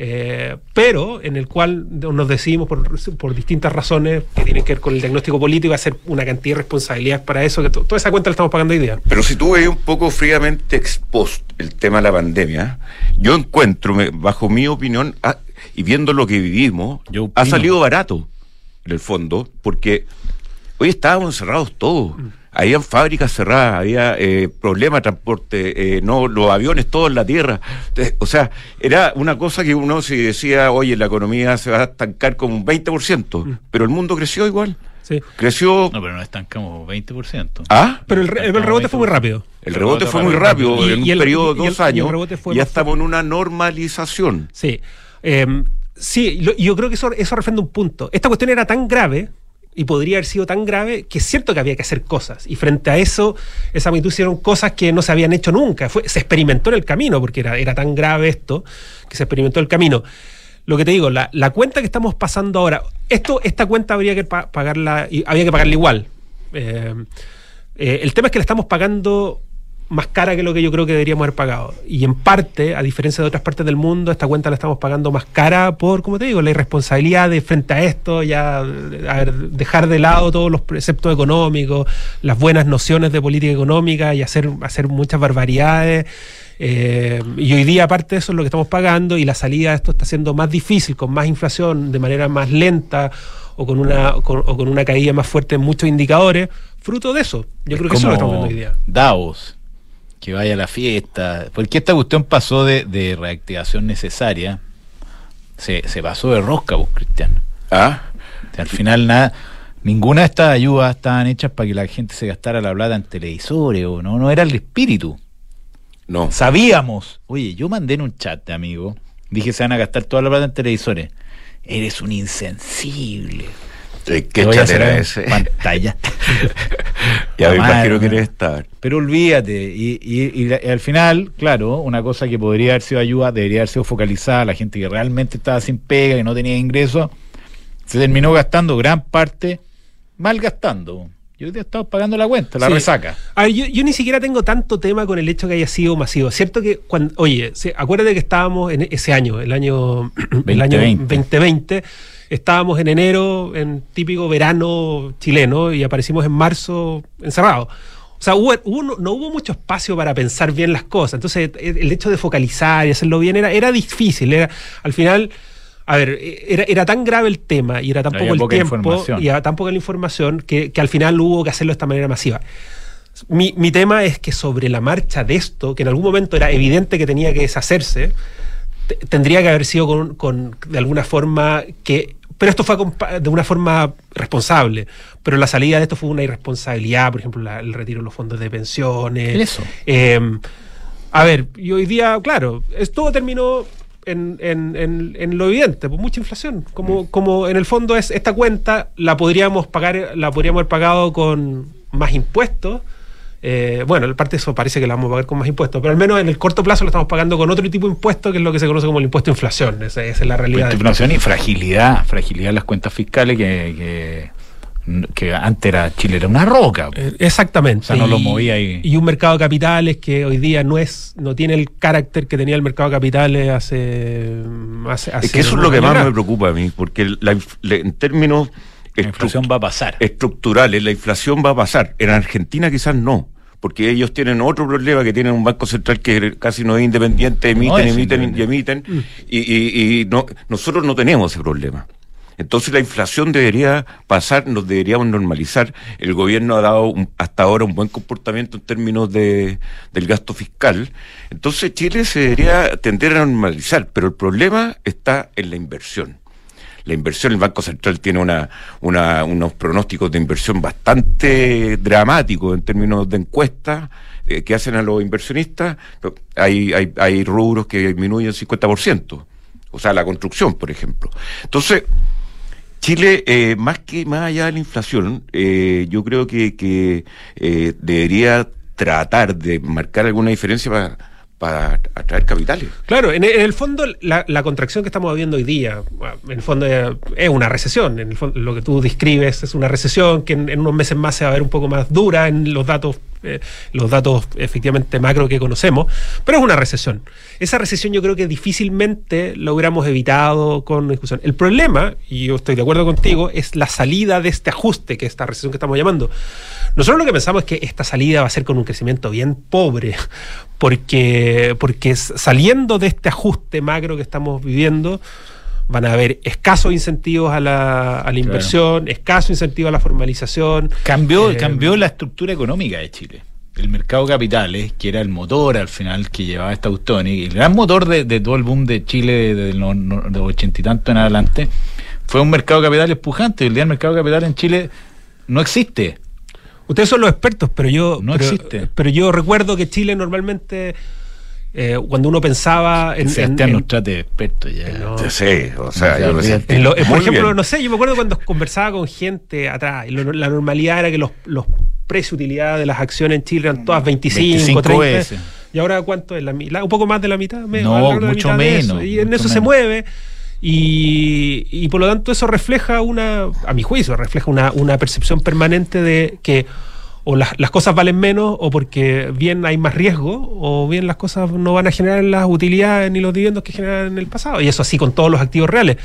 eh, pero en el cual nos decidimos por, por distintas razones que tienen que ver con el diagnóstico político, hacer una cantidad de responsabilidades para eso, que to- toda esa cuenta la estamos pagando hoy día. Pero si tú ves un poco fríamente expuesto el tema de la pandemia, yo encuentro, bajo mi opinión, ah, y viendo lo que vivimos, Yo ha salido barato, en el fondo, porque hoy estábamos encerrados todos. Habían fábricas cerradas, había eh, problemas de transporte, eh, no los aviones todos en la tierra. Entonces, o sea, era una cosa que uno si decía, oye, la economía se va a estancar como un 20%, pero el mundo creció igual. Sí. Creció... No, pero nos estancamos 20%. ¿Ah? Pero el, re- el rebote fue muy rápido. El rebote fue muy rápido, Y- en y el- un periodo de y el- dos y el años. rebote fue y ya estamos en una normalización. Sí. Eh, sí, yo creo que eso, eso refrenda un punto. Esta cuestión era tan grave y podría haber sido tan grave que es cierto que había que hacer cosas. Y frente a eso, esa magnitud hicieron cosas que no se habían hecho nunca. Se experimentó en el camino, porque era, tan grave esto que se experimentó en el camino. Lo que te digo, la, cuenta que estamos pasando ahora, esto, esta cuenta habría que pa- pagarla, había que pagarla igual. Eh, eh, el tema es que la estamos pagando más cara que lo que yo creo que deberíamos haber pagado. Y en parte, a diferencia de otras partes del mundo, esta cuenta la estamos pagando más cara por, como te digo, la irresponsabilidad de frente a esto, ya a ver, dejar de lado todos los preceptos económicos, las buenas nociones de política económica y hacer, hacer muchas barbaridades. Eh, y hoy día, aparte de eso, es lo que estamos pagando y la salida de esto está siendo más difícil, con más inflación, de manera más lenta o con una, con- o con una caída más fuerte en muchos indicadores, fruto de eso. Yo Es creo que eso es lo estamos viendo hoy día. Davos, que vaya a la fiesta. Porque esta cuestión pasó de, de reactivación necesaria. Se, se pasó de rosca, vos, Cristiano. ¿Ah? O sea, al final nada, ninguna de estas ayudas estaban hechas para que la gente se gastara la plata en televisores o no, no era el espíritu. No. Sabíamos. Oye, yo mandé en un chat, amigo. Dije, se van a gastar toda la plata en televisores. Eres un insensible. Eh, Te ¿Qué voy a chat hacer era en ese? Pantalla. <laughs> ya me imagino madre, que ¿no? eres estar. Pero olvídate, y, y- y al final, claro, una cosa que podría haber sido ayuda, debería haber sido focalizada a la gente que realmente estaba sin pega, que no tenía ingresos, se terminó gastando gran parte, mal gastando. Yo hoy día estamos pagando la cuenta, la Sí. resaca. A ver, yo, yo ni siquiera tengo tanto tema con el hecho que haya sido masivo. Cierto que, cuando, oye, acuérdate que estábamos en ese año, el año, <clears throat> el año 2020. 2020, estábamos en enero, en típico verano chileno, y aparecimos en marzo encerrados. O sea, hubo- hubo- no, hubo mucho espacio para pensar bien las cosas. Entonces, el hecho de focalizar y hacerlo bien era, era difícil. Era, al final, a ver, era, era tan grave el tema y era tan poco el tiempo y era tan poca la información que, que al final hubo que hacerlo de esta manera masiva. Mi, mi tema es que sobre la marcha de esto, que en algún momento era evidente que tenía que deshacerse, te- tendría que haber sido con, con- de alguna forma que... Pero esto fue de una forma responsable. Pero la salida de esto fue una irresponsabilidad, por ejemplo, la- el retiro de los fondos de pensiones. Eso. Eh, A ver, y hoy día, claro, es, todo terminó en, en- en- en lo evidente, por mucha inflación. Como, como en el fondo es esta cuenta la podríamos pagar, la podríamos haber pagado con más impuestos. Eh, bueno, en parte de eso parece que la vamos a pagar con más impuestos, pero al menos en el corto plazo lo estamos pagando con otro tipo de impuesto que es lo que se conoce como el impuesto de inflación. Esa, esa es la realidad. Inflación y fragilidad, fragilidad de las cuentas fiscales que, que, que antes era Chile era una roca. Eh, Exactamente. O sea, no lo movía ahí. Y un mercado de capitales que hoy día no es, no tiene el carácter que tenía el mercado de capitales hace, hace, Es que eso es lo que más me preocupa a mí, porque la le- en términos La inflación va a pasar. estructurales, la inflación va a pasar. En Argentina quizás no, porque ellos tienen otro problema, que tienen un banco central que casi no es independiente, emiten, es emiten y independiente. emiten, y, y- y no, nosotros no tenemos ese problema. Entonces la inflación debería pasar, nos deberíamos normalizar. El gobierno ha dado un- hasta ahora un buen comportamiento en términos de, del gasto fiscal. Entonces Chile se debería tender a normalizar, pero el problema está en la inversión. La inversión, el Banco Central tiene una, una- unos pronósticos de inversión bastante dramáticos en términos de encuestas eh, que hacen a los inversionistas. Hay, hay, hay rubros que disminuyen 50%, o sea, la construcción, por ejemplo. Entonces, Chile, eh, más que más allá de la inflación, eh, yo creo que, que eh, debería tratar de marcar alguna diferencia para, para atraer capitales. Claro, en, el fondo la, contracción que estamos viendo hoy día, en el fondo eh, es una recesión. En el fondo, lo que tú describes es una recesión que en, en unos meses más se va a ver un poco más dura en los datos, eh, los datos efectivamente macro que conocemos, pero es una recesión. Esa recesión yo creo que difícilmente lo hubiéramos evitado con discusión. El problema, y yo estoy de acuerdo contigo, es la salida de este ajuste, que es esta recesión que estamos llamando. Nosotros lo que pensamos es que esta salida va a ser con un crecimiento bien pobre, porque, porque saliendo de este ajuste macro que estamos viviendo, van a haber escasos incentivos a la, a la inversión, escasos incentivos a la formalización. Cambió, Eh, cambió la estructura económica de Chile. El mercado de capitales, que era el motor al final que llevaba esta y el gran motor de, de todo el boom de Chile de los ochenta y tanto en adelante, fue un mercado de capitales pujante. El día del mercado de capital en Chile no existe. Ustedes son los expertos, pero yo No pero, existe. Pero yo recuerdo que Chile normalmente, eh, cuando uno pensaba en, Sebastián nos trate de experto ya. No. Sí, o sea, yo lo sé. olvídate. en lo- eh, por ejemplo, bien. no sé, yo me acuerdo cuando conversaba con gente atrás, y lo- la normalidad era que los, los precios de utilidad de las acciones en Chile eran todas 25, 25 30. veces. Y ahora, ¿cuánto es? La, mi- la- un poco más de la mitad. me- No, la mucho mitad de eso. menos, Y en eso se mueve. Y, y por lo tanto eso refleja una, a mi juicio, refleja una, una percepción permanente de que o las, las cosas valen menos o porque bien hay más riesgo o bien las cosas no van a generar las utilidades ni los dividendos que generan en el pasado. Y eso así con todos los activos reales.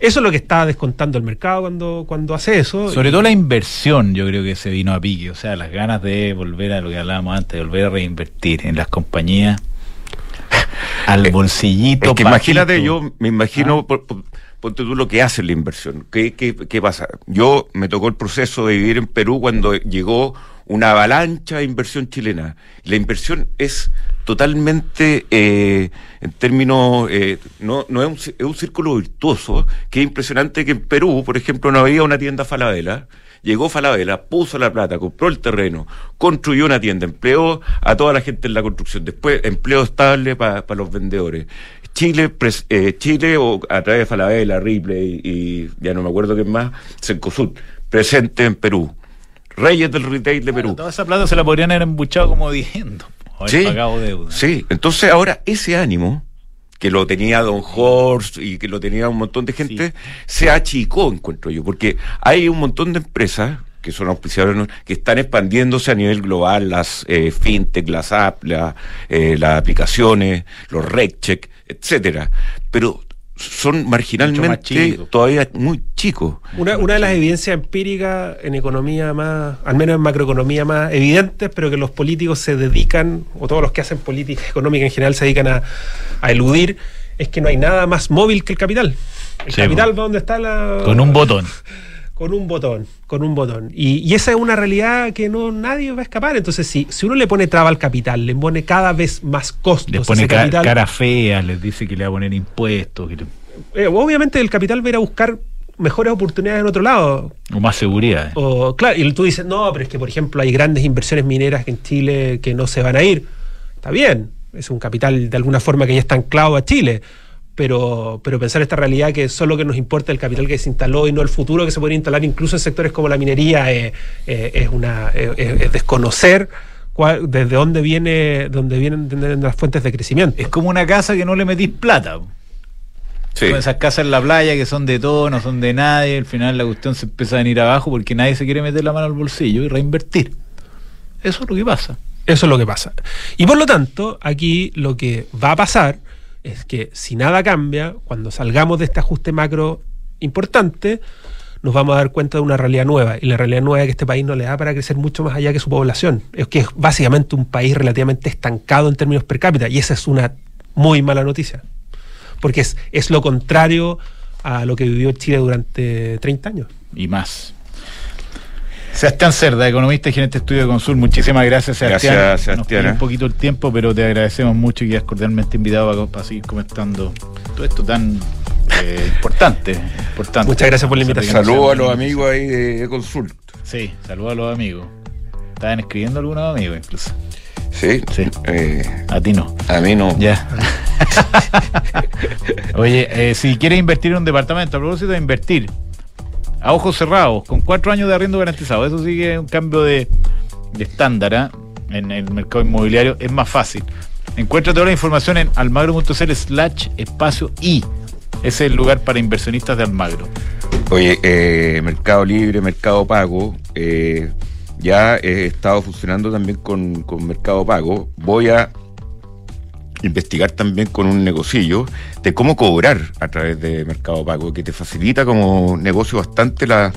Eso es lo que está descontando el mercado cuando, cuando hace eso. Sobre todo la inversión, yo creo que se vino a pique. O sea, las ganas de volver a lo que hablábamos antes, de volver a reinvertir en las compañías <laughs> al bolsillito. Es que imagínate, yo me imagino, Ah. por- por- ponte tú lo que hace la inversión. ¿Qué, qué, qué pasa? Yo me tocó el proceso de vivir en Perú cuando llegó una avalancha de inversión chilena. La inversión es totalmente, eh, en términos, eh, no, no es, un, es un círculo virtuoso, que es impresionante que en Perú, por ejemplo, no había una tienda Falabella. Llegó Falabella, puso la plata, compró el terreno, construyó una tienda, empleó a toda la gente en la construcción, después empleo estable para los vendedores. Chile, eh, Chile o a través de Falabella, Ripley y ya no me acuerdo qué más, Cencosud, presente en Perú. Reyes del retail de Perú. Toda esa plata se la podrían haber embuchado como diciendo. Haber pagado deuda. Sí, entonces ahora ese ánimo que lo tenía Don Horst y que lo tenía un montón de gente, se achicó, encuentro yo, porque hay un montón de empresas que son auspiciadores que están expandiéndose a nivel global, las eh, fintech, las apps, la, eh, las aplicaciones, los RegCheck, etcétera, pero son marginalmente todavía muy chicos. Una, una de las evidencias empíricas en economía más, al menos en macroeconomía más evidentes, pero que los políticos se dedican, o todos los que hacen política económica en general se dedican a, a eludir, es que no hay nada más móvil que el capital. El Sí, capital va donde está la... Con un botón. Con un botón, con un botón. Y, y esa es una realidad que no nadie va a escapar. Entonces, si, si uno le pone traba al capital, le pone cada vez más costos Les a pone ca- capital, cara fea, les dice que le va a poner impuestos, que le- eh, obviamente el capital va a ir a buscar mejores oportunidades en otro lado. o más seguridad. O, claro, y tú dices, no, pero es que, por ejemplo, hay grandes inversiones mineras en Chile que no se van a ir. Está bien, es un capital de alguna forma que ya está anclado a Chile. Pero, pero pensar esta realidad que solo que nos importa el capital que se instaló y no el futuro que se puede instalar incluso en sectores como la minería eh, eh, es, una, eh, es- es desconocer cuál- desde dónde viene dónde vienen las fuentes de crecimiento. Es como una casa que no le metís plata. Sí. Esas casas en la playa que son de todo, no son de nadie, al final la cuestión se empieza a venir abajo porque nadie se quiere meter la mano al bolsillo y reinvertir. Eso es lo que pasa. Eso es lo que pasa. Y por lo tanto, aquí lo que va a pasar es que si nada cambia, cuando salgamos de este ajuste macro importante, nos vamos a dar cuenta de una realidad nueva. Y la realidad nueva es que este país no le da para crecer mucho más allá que su población. Es que es básicamente un país relativamente estancado en términos per cápita. Y esa es una muy mala noticia. Porque es, es lo contrario a lo que vivió Chile durante 30 años. Y más. Sebastián Cerda, economista y gerente de estudio de Consul, muchísimas gracias, Sebastián. Gracias, Nos Sebastián, pidió un eh. poquito el tiempo, pero te agradecemos mucho y quedas cordialmente invitado para, para seguir comentando todo esto tan eh, importante, importante. Muchas gracias por la invitación. Saludos a los amigos ahí de Consult. Sí, saludos a los amigos. Estaban escribiendo algunos amigos incluso. Sí. Sí. Eh, A ti no. a mí no. Ya. <laughs> Oye, eh, si quieres invertir en un departamento, a propósito de invertir, a ojos cerrados, con cuatro años de arriendo garantizado, eso sí que es un cambio de, de estándar ¿ah? en el mercado inmobiliario, es más fácil. Encuentra toda la información en almagro.cl slash espacio I. Ese es el lugar para inversionistas de Almagro. Oye, eh, Mercado Libre, Mercado Pago, eh, ya he estado funcionando también con, con Mercado Pago. Voy a investigar también con un negocillo de cómo cobrar a través de Mercado Pago, que te facilita como negocio bastante la,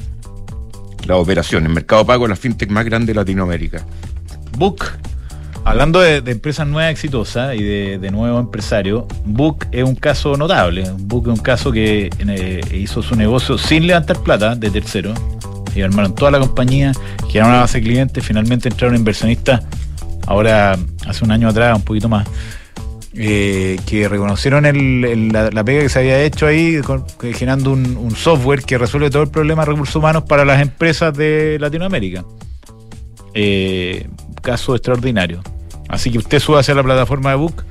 la operación. En Mercado Pago es la fintech más grande de Latinoamérica. Book, hablando de, empresas nuevas exitosas y de, de nuevos empresarios, Book es un caso notable. Book es un caso que eh, hizo su negocio sin levantar plata de tercero. Y armaron toda la compañía, generaron una base de clientes, finalmente entraron inversionistas, ahora hace un año atrás, un poquito más, eh, que reconocieron el- el- la, la pega que se había hecho ahí, con- que generando un, un software que resuelve todo el problema de recursos humanos para las empresas de Latinoamérica eh, caso extraordinario. Así que usted suba hacia la plataforma de Book,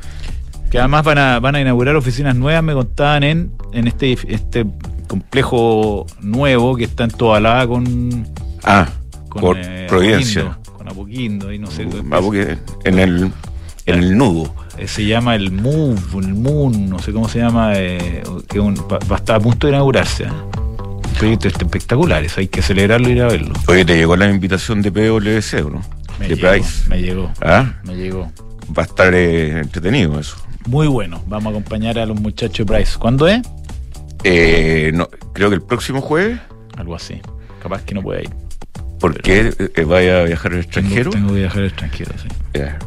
que además van a, van a inaugurar oficinas nuevas, me contaban, en, en este, este complejo nuevo que está en Tobalá con, Ah, con por eh, Providencia. Apoquindo, con Apoquindo y no sé. Ah, porque en el, en el nudo. Eh, se llama el Move, el Moon, no sé cómo se llama, eh, que un- va, va a estar a punto de inaugurarse. ¿eh? Proyecto espectacular, eso hay que celebrarlo y ir a verlo. Oye, te llegó la invitación de PwC, ¿o no? Me de llegó, Price. me llegó, Ah, me llegó. va a estar eh, entretenido eso. Muy bueno, vamos a acompañar a los muchachos de Price. ¿Cuándo es? Eh, no, creo que el próximo jueves, Algo así. Capaz que no pueda ir. porque eh, vaya a viajar al extranjero. Tengo, tengo que viajar al extranjero, sí. Ya.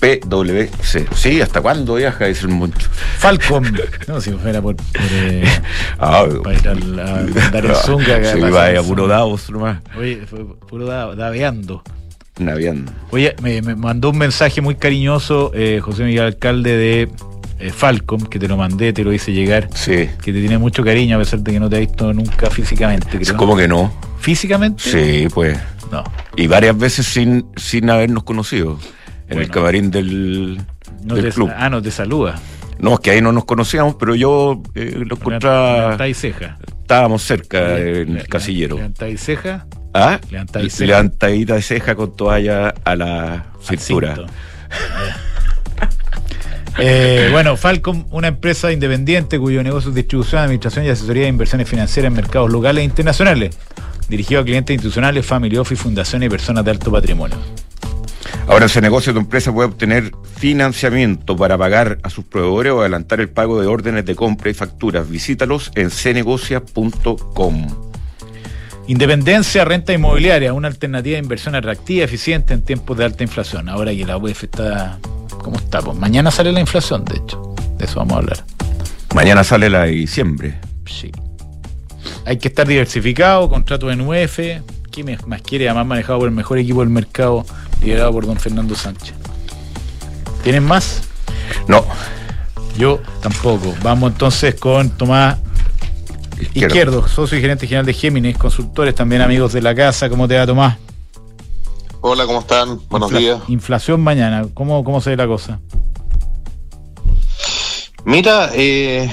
PwC. Sí, ¿hasta cuándo viaja? Dice el mucho. Falcon. no, si fuera por, por, eh, <laughs> Ah, para ir al- a dar el <laughs> Zunga. pasa vaya el puro. Davos nomás. Oye, fue puro da- daveando. Naviando. Oye, me, me mandó un mensaje muy cariñoso eh, José Miguel Alcalde de eh, Falcon, que te lo mandé, te lo hice llegar. Sí. Que te tiene mucho cariño a pesar de que no te ha visto nunca físicamente, creo. ¿Cómo que no? ¿Físicamente? Sí, pues. No. Y varias veces sin, sin habernos conocido. En el camarín del, no del te, club. Ah, no te saluda. No, es que ahí no nos conocíamos, pero yo eh, lo encontraba. Levantáis ceja. Estábamos cerca Le- en le- el casillero. Levantáis ceja. ¿Ah? Levantáis ceja. Levantadita de ceja con toalla a la cintura. <laughs> Eh, bueno, Falcom, una empresa independiente cuyo negocio es distribución, administración y asesoría de inversiones financieras en mercados locales e internacionales, dirigido a clientes institucionales, family office, fundaciones y personas de alto patrimonio. Ahora, ese negocio tu empresa puede obtener financiamiento para pagar a sus proveedores o adelantar el pago de órdenes de compra y facturas. Visítalos en cnegocia.com. Independencia, renta inmobiliaria, una alternativa de inversión atractiva, eficiente en tiempos de alta inflación. Ahora que la UEF está. ¿Cómo está? Pues mañana sale la inflación, de hecho. De eso vamos a hablar. Mañana sale la de diciembre. Sí. Hay que estar diversificado, contrato en UEF. ¿Qué más quiere? Además manejado por el mejor equipo del mercado, liderado por don Fernando Sánchez. ¿Tienen más? No, Yo tampoco. Vamos entonces con Tomás izquierdo. Izquierdo, socio y gerente general de Géminis, consultores, también amigos de la casa. ¿Cómo te va, Tomás? Hola, ¿cómo están? Buenos días. Inflación mañana. ¿Cómo, ¿Cómo se ve la cosa? Mira, eh,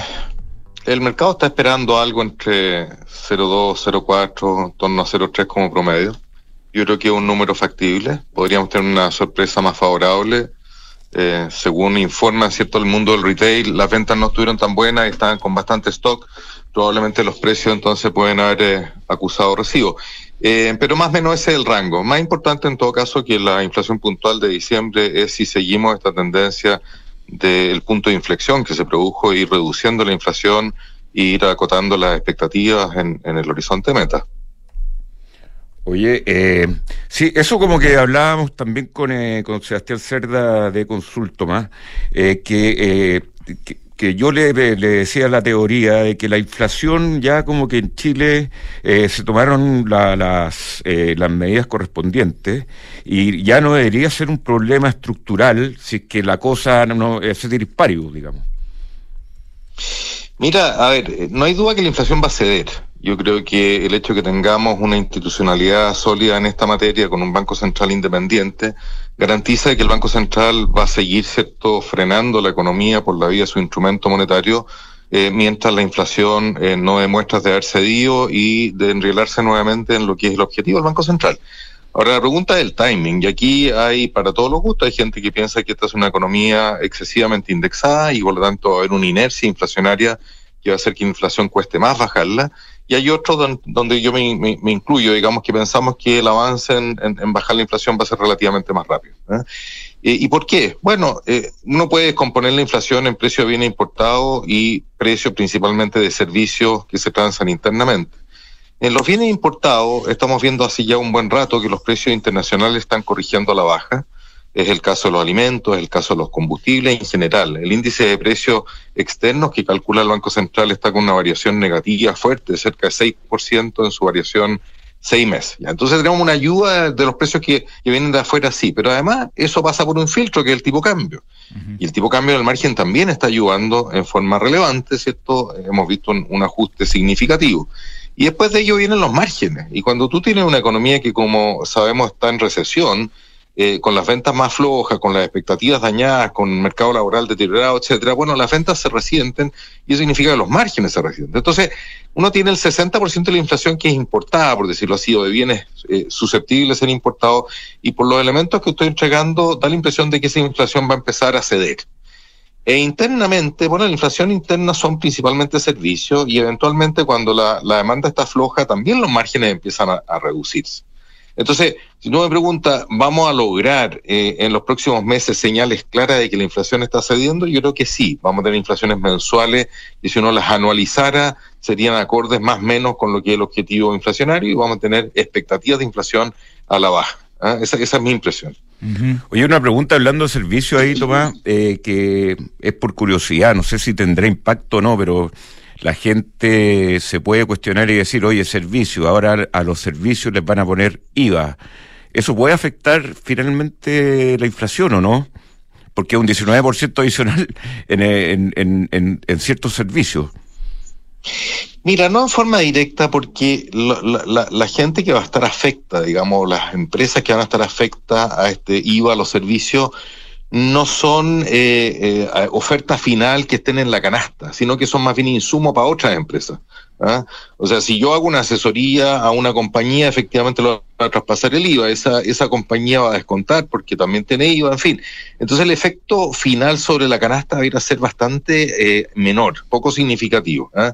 el mercado está esperando algo entre 0,2, 0,4, en torno a 0,3 como promedio. Yo creo que es un número factible. Podríamos tener una sorpresa más favorable. Eh, según informa cierto el mundo del retail, las ventas no estuvieron tan buenas y estaban con bastante stock. Probablemente los precios entonces pueden haber eh, acusado recibo. Eh, pero más o menos ese es el rango. Más importante en todo caso que la inflación puntual de diciembre es si seguimos esta tendencia del punto de inflexión que se produjo, ir reduciendo la inflación e ir acotando las expectativas en, en el horizonte meta. Oye, eh, sí, eso como que hablábamos también con, eh, con Sebastián Cerda de Consulto más, eh, que, eh, que, que, yo le, le, decía la teoría de que la inflación ya como que en Chile eh, se tomaron la, las, eh, las medidas correspondientes y ya no debería ser un problema estructural si es que la cosa no, es dispario, digamos. Mira, a ver, no hay duda que la inflación va a ceder. Yo creo que el hecho de que tengamos una institucionalidad sólida en esta materia con un Banco Central independiente garantiza que el Banco Central va a seguir cierto frenando la economía por la vía de su instrumento monetario eh, mientras la inflación eh, no demuestra de haber cedido y de enrielarse nuevamente en lo que es el objetivo del Banco Central. Ahora la pregunta es el timing, y aquí hay para todos los gustos, hay gente que piensa que esta es una economía excesivamente indexada y por lo tanto va a haber una inercia inflacionaria que va a hacer que la inflación cueste más bajarla, y hay otros don, donde yo me, me, me, incluyo, digamos que pensamos que el avance en, en, en, bajar la inflación va a ser relativamente más rápido. ¿eh? ¿Y por qué? Bueno, eh, uno puede componer la inflación en precio de bienes importados y precio principalmente de servicios que se transan internamente. En los bienes importados estamos viendo así ya un buen rato que los precios internacionales están corrigiendo a la baja es el caso de los alimentos, es el caso de los combustibles en general. El índice de precios externos que calcula el Banco Central está con una variación negativa fuerte, cerca de 6% en su variación seis meses. ¿ya? Entonces tenemos una ayuda de los precios que, que, vienen de afuera, sí, pero además eso pasa por un filtro que es el tipo cambio. Uh -huh. Y el tipo cambio del margen también está ayudando en forma relevante, ¿cierto? Hemos visto un, un ajuste significativo. Y después de ello vienen los márgenes. Y cuando tú tienes una economía que, como sabemos, está en recesión, eh, con las ventas más flojas, con las expectativas dañadas, con el mercado laboral deteriorado, etcétera, bueno, las ventas se resienten y eso significa que los márgenes se resienten. Entonces, uno tiene el 60% de la inflación que es importada, por decirlo así, o de bienes eh, susceptibles de ser importados, y por los elementos que estoy entregando, da la impresión de que esa inflación va a empezar a ceder. E internamente, bueno, la inflación interna son principalmente servicios y eventualmente cuando la, demanda está floja, también los márgenes empiezan a reducirse. Entonces, si uno me pregunta, ¿vamos a lograr eh, en los próximos meses señales claras de que la inflación está cediendo? Yo creo que sí, vamos a tener inflaciones mensuales y si uno las anualizara serían acordes más o menos con lo que es el objetivo inflacionario y vamos a tener expectativas de inflación a la baja. ¿eh? Esa, esa, es mi impresión. Oye, una pregunta hablando de servicio ahí, Tomás, eh, que es por curiosidad, no sé si tendrá impacto o no, pero la gente se puede cuestionar y decir, oye, servicio, ahora a los servicios les van a poner IVA. ¿Eso puede afectar finalmente la inflación o no? Porque un 19% adicional <laughs> en, en, en, en, ciertos servicios. Mira, no en forma directa porque la, la, la, gente que va a estar afecta, digamos, las empresas que van a estar afectadas a este IVA, a los servicios, no son eh, eh, oferta final que estén en la canasta, sino que son más bien insumos para otras empresas. ¿Ah? O sea, si yo hago una asesoría a una compañía, efectivamente lo va a traspasar el IVA, esa, esa compañía va a descontar porque también tiene IVA, en fin. Entonces el efecto final sobre la canasta va a ir a ser bastante eh, menor, poco significativo. ¿ah?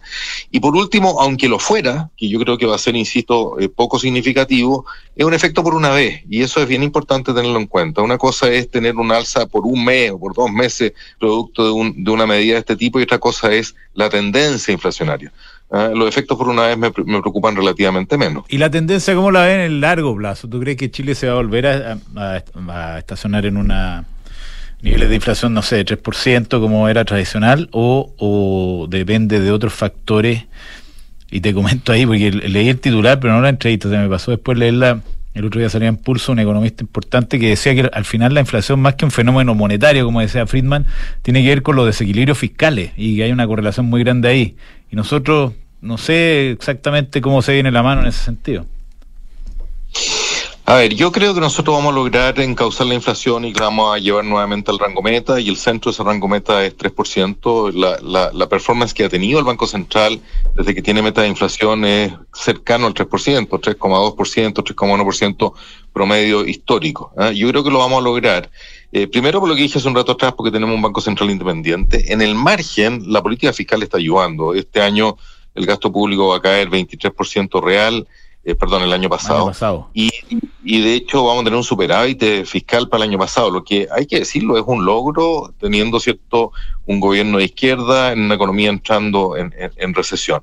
Y por último, aunque lo fuera, que yo creo que va a ser, insisto, eh, poco significativo, es un efecto por una vez, y eso es bien importante tenerlo en cuenta. Una cosa es tener un alza por un mes o por dos meses producto de, un, de una medida de este tipo, y otra cosa es la tendencia inflacionaria. ¿Ah? los efectos por una vez me, preocupan relativamente menos. ¿Y la tendencia cómo la ven en el largo plazo? ¿Tú crees que Chile se va a volver a estacionar en una niveles de inflación, no sé, de 3% como era tradicional o, o depende de otros factores? Y te comento ahí, porque leí el titular, pero no la entrevista, se me pasó después leerla. El otro día salía en Pulso un economista importante que decía que al final la inflación, más que un fenómeno monetario, como decía Friedman, tiene que ver con los desequilibrios fiscales y que hay una correlación muy grande ahí. Y nosotros no sé exactamente cómo se viene la mano en ese sentido. A ver, yo creo que nosotros vamos a lograr encauzar la inflación y que vamos a llevar nuevamente al rango meta y el centro de ese rango meta es 3%. La, la, la performance que ha tenido el Banco Central desde que tiene meta de inflación es cercano al 3%, 3,2%, 3,1% promedio histórico. ¿eh? Yo creo que lo vamos a lograr. Eh, primero, por lo que dije hace un rato atrás, porque tenemos un Banco Central independiente. En el margen, la política fiscal está ayudando. Este año el gasto público va a caer 23% real eh, perdón, el año pasado. Año pasado. Y, y de hecho vamos a tener un superávit eh, fiscal para el año pasado, lo que hay que decirlo es un logro teniendo cierto un gobierno de izquierda en una economía entrando en, en, en recesión.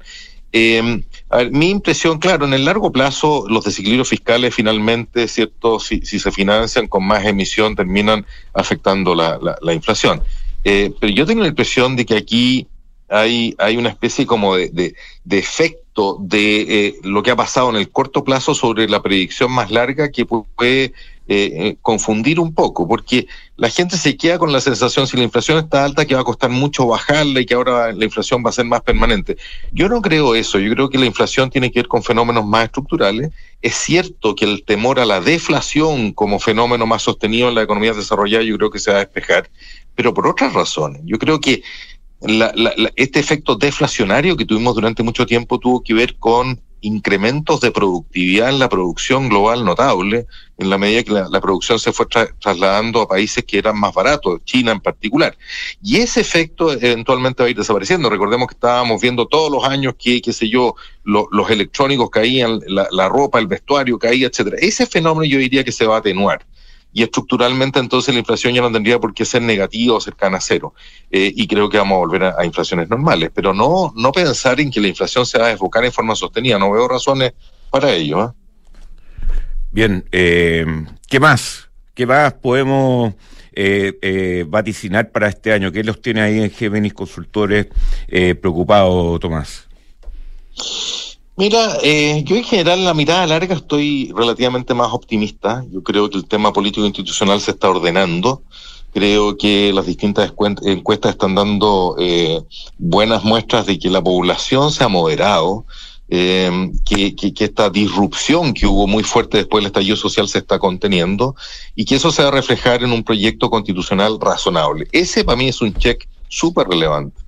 Eh, a ver, mi impresión, claro, en el largo plazo los desequilibrios fiscales finalmente, cierto, si, si se financian con más emisión terminan afectando la, la, la inflación. Eh, pero yo tengo la impresión de que aquí hay, una especie como de, de, de efecto de eh, lo que ha pasado en el corto plazo sobre la predicción más larga que puede eh, confundir un poco, porque la gente se queda con la sensación, si la inflación está alta, que va a costar mucho bajarla y que ahora la inflación va a ser más permanente. Yo no creo eso, yo creo que la inflación tiene que ver con fenómenos más estructurales. Es cierto que el temor a la deflación como fenómeno más sostenido en la economía desarrollada, yo creo que se va a despejar, pero por otras razones. Yo creo que la, la, la, este efecto deflacionario que tuvimos durante mucho tiempo tuvo que ver con incrementos de productividad en la producción global notable, en la medida que la, producción se fue tra trasladando a países que eran más baratos, China en particular. Y ese efecto eventualmente va a ir desapareciendo. Recordemos que estábamos viendo todos los años que, qué sé yo, lo, los electrónicos caían, la, la ropa, el vestuario caía, etcétera. Ese fenómeno yo diría que se va a atenuar y estructuralmente entonces la inflación ya no tendría por qué ser negativa o cercana a cero. Eh, y creo que vamos a volver a, inflaciones normales, pero no, no pensar en que la inflación se va a desbocar en forma sostenida. No veo razones para ello. ¿eh? Bien, eh, ¿qué más? ¿Qué más podemos vaticinar para este año? ¿Qué los tiene ahí en Géminis Consultores preocupados, Tomás? Mira, eh, yo en general en la mirada larga estoy relativamente más optimista. Yo creo que el tema político institucional se está ordenando. Creo que las distintas encuestas están dando eh, buenas muestras de que la población se ha moderado, que, que, que, esta disrupción que hubo muy fuerte después del estallido social se está conteniendo y que eso se va a reflejar en un proyecto constitucional razonable. Ese para mí es un check súper relevante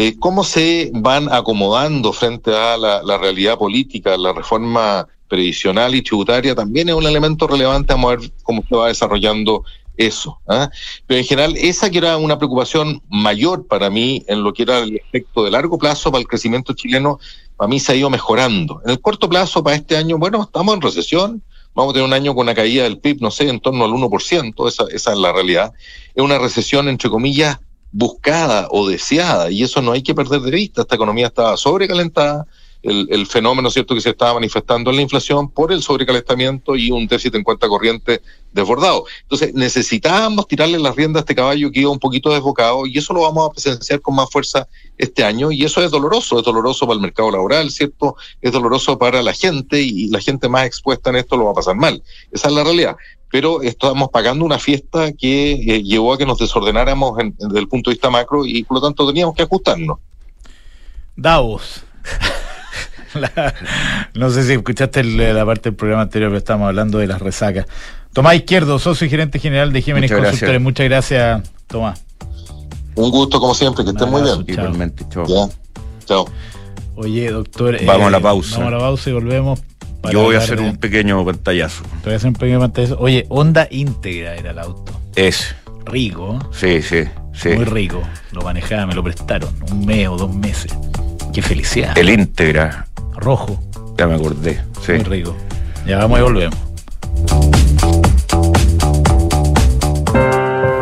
eh, cómo se van acomodando frente a la, realidad política, la reforma previsional y tributaria, también es un elemento relevante a ver cómo se va desarrollando eso. ¿eh? Pero en general, esa que era una preocupación mayor para mí en lo que era el efecto de largo plazo para el crecimiento chileno, para mí se ha ido mejorando. En el corto plazo, para este año, bueno, estamos en recesión, vamos a tener un año con una caída del PIB, no sé, en torno al 1%, esa, esa es la realidad. Es una recesión, entre comillas, buscada o deseada, y eso no hay que perder de vista. Esta economía estaba sobrecalentada, el, el, fenómeno cierto que se estaba manifestando en la inflación por el sobrecalentamiento y un déficit en cuenta corriente desbordado. Entonces necesitábamos tirarle las riendas a este caballo que iba un poquito desbocado y eso lo vamos a presenciar con más fuerza este año y eso es doloroso, es doloroso para el mercado laboral, ¿cierto? Es doloroso para la gente y la gente más expuesta en esto lo va a pasar mal. Esa es la realidad pero estamos pagando una fiesta que eh, llevó a que nos desordenáramos en, desde el punto de vista macro y por lo tanto teníamos que ajustarnos. Davos. <laughs> la, no sé si escuchaste el, la parte del programa anterior, pero estábamos hablando de las resacas. Tomás Izquierdo, socio y gerente general de Jiménez Muchas Consultores. Gracias. Muchas gracias, Tomás. Un gusto, como siempre, que estén muy bien. Igualmente, chao. Ya. Chao. Oye, doctor. Vamos eh, a la pausa. Vamos a la pausa y volvemos yo voy a hacer de... un pequeño pantallazo. Te voy a hacer un pequeño pantallazo. Oye, Honda íntegra era el auto. Es. Rico. Sí, sí, sí. Muy rico. Lo manejaba, me lo prestaron. Un mes o dos meses. Qué felicidad. El íntegra. Rojo. Ya me acordé. Sí. Muy rico. Ya vamos y volvemos.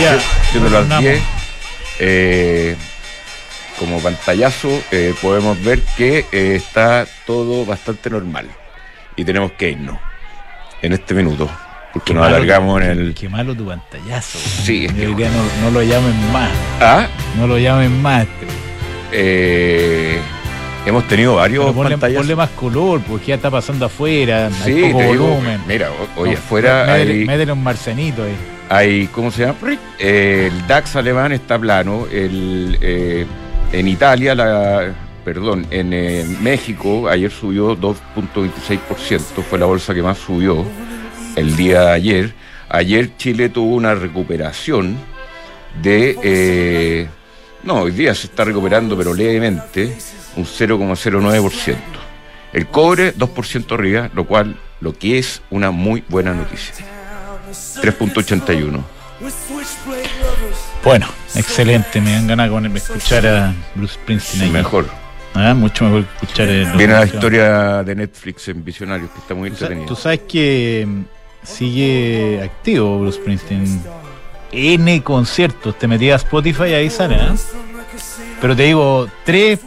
Las retornamos. 10, eh, como pantallazo, eh, podemos ver que eh, está todo bastante normal. Y tenemos que irnos en este minuto. Porque Qué nos alargamos tu- en el. Qué malo tu pantallazo. Sí, es que- Yo no, no lo llamen más. Ah, No lo llamen más. eh, hemos tenido varios Pero ponle, pantallazos. ponle más color, porque ya está pasando afuera. Sí, hay poco te digo, volumen. mira, ho- hoy No, afuera métele- hay, métele un marcenito ahí. Hay, ¿cómo se llama? El DAX alemán está plano, el, eh, en Italia la- perdón, en eh, México ayer subió 2.26%, fue la bolsa que más subió el día de ayer. Ayer Chile tuvo una recuperación de... eh, no, hoy día se está recuperando, pero levemente, un 0,09%. El cobre 2% arriba, lo cual, lo que es una muy buena noticia. 3.81. Bueno, excelente. Me dan ganas de escuchar a Bruce Springsteen. Ahí. mejor. Ah, mucho mejor escuchar. Viene la historia de Netflix en Visionarios, que está muy entretenida. Tú sabes que mm, sigue activo Bruce Springsteen. N conciertos. Te metías a Spotify y ahí sale, ¿eh? Pero te digo, tres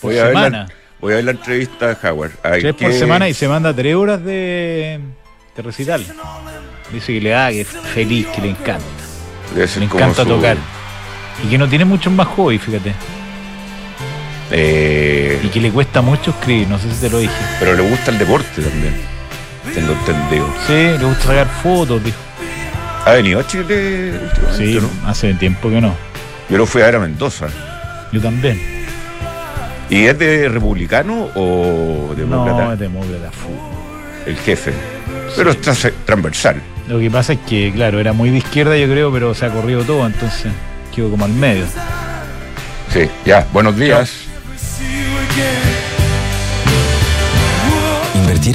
por Voy a, ver semana. la, voy a ver la entrevista a Howard. Tres por semana y se manda tres horas de, de recital. Dice que le da, que es feliz, que le encanta. Le encanta su- tocar. Y que no tiene muchos más hobbies, fíjate. eh, Y que le cuesta mucho escribir, no sé si te lo dije. pero le gusta el deporte también. Tengo entendido. Sí, le gusta sacar fotos, dijo. ¿Ha venido a Chile últimamente, Sí, no? hace tiempo que no. Yo lo fui a ver a Mendoza. Yo también. ¿Y es de republicano o demócrata? No, es demócrata. El jefe. Pero se- transversal. Lo que pasa es que, claro, era muy de izquierda, yo creo, pero se ha corrido todo, entonces quedó como al medio. Sí, ya. Buenos días.